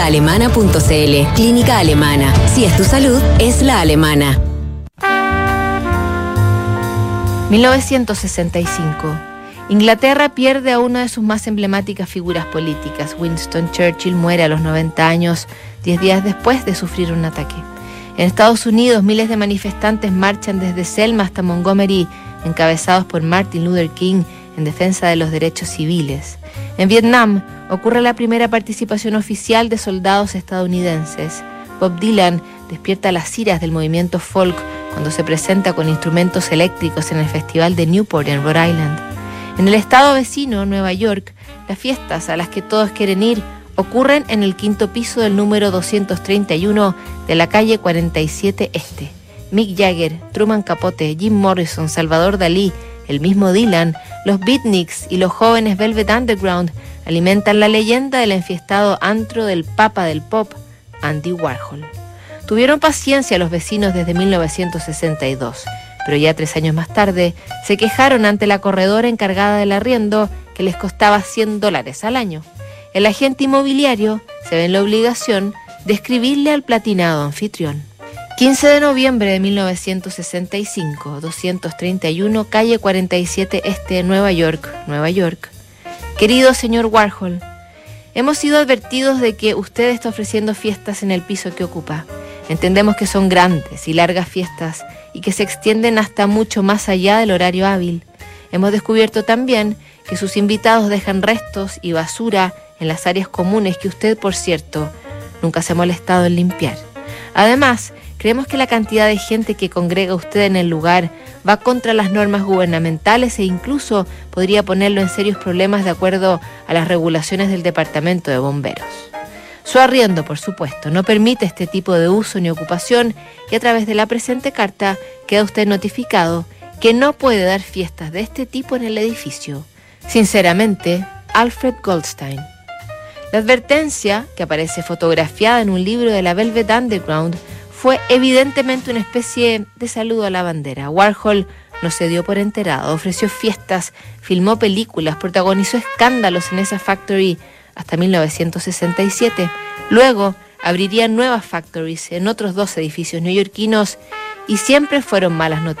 Alemana.cl Clínica Alemana. Si es tu salud, es la alemana. 1965. Inglaterra pierde a una de sus más emblemáticas figuras políticas. Winston Churchill muere a los 90 años, 10 días después de sufrir un ataque. En Estados Unidos, miles de manifestantes marchan desde Selma hasta Montgomery, encabezados por Martin Luther King en defensa de los derechos civiles. En Vietnam ocurre la primera participación oficial de soldados estadounidenses. Bob Dylan despierta las iras del movimiento folk cuando se presenta con instrumentos eléctricos en el Festival de Newport en Rhode Island. En el estado vecino, Nueva York, las fiestas a las que todos quieren ir ocurren en el quinto piso del número 231 de la calle 47 Este. Mick Jagger, Truman Capote, Jim Morrison, Salvador Dalí, el mismo Dylan, los beatniks y los jóvenes Velvet Underground alimentan la leyenda del enfiestado antro del papa del pop, Andy Warhol. Tuvieron paciencia los vecinos desde 1962, pero ya tres años más tarde se quejaron ante la corredora encargada del arriendo que les costaba 100 dólares al año. El agente inmobiliario se ve en la obligación de escribirle al platinado anfitrión. 15 de noviembre de 1965, 231, calle 47 Este, Nueva York, Nueva York. Querido señor Warhol, hemos sido advertidos de que usted está ofreciendo fiestas en el piso que ocupa. Entendemos que son grandes y largas fiestas y que se extienden hasta mucho más allá del horario hábil. Hemos descubierto también que sus invitados dejan restos y basura en las áreas comunes que usted, por cierto, nunca se ha molestado en limpiar. Además, Creemos que la cantidad de gente que congrega usted en el lugar va contra las normas gubernamentales e incluso podría ponerlo en serios problemas de acuerdo a las regulaciones del Departamento de Bomberos. Su arriendo, por supuesto, no permite este tipo de uso ni ocupación y a través de la presente carta queda usted notificado que no puede dar fiestas de este tipo en el edificio. Sinceramente, Alfred Goldstein. La advertencia, que aparece fotografiada en un libro de la Velvet Underground, fue evidentemente una especie de saludo a la bandera. Warhol no se dio por enterado, ofreció fiestas, filmó películas, protagonizó escándalos en esa factory hasta 1967. Luego abriría nuevas factories en otros dos edificios neoyorquinos y siempre fueron malas noticias.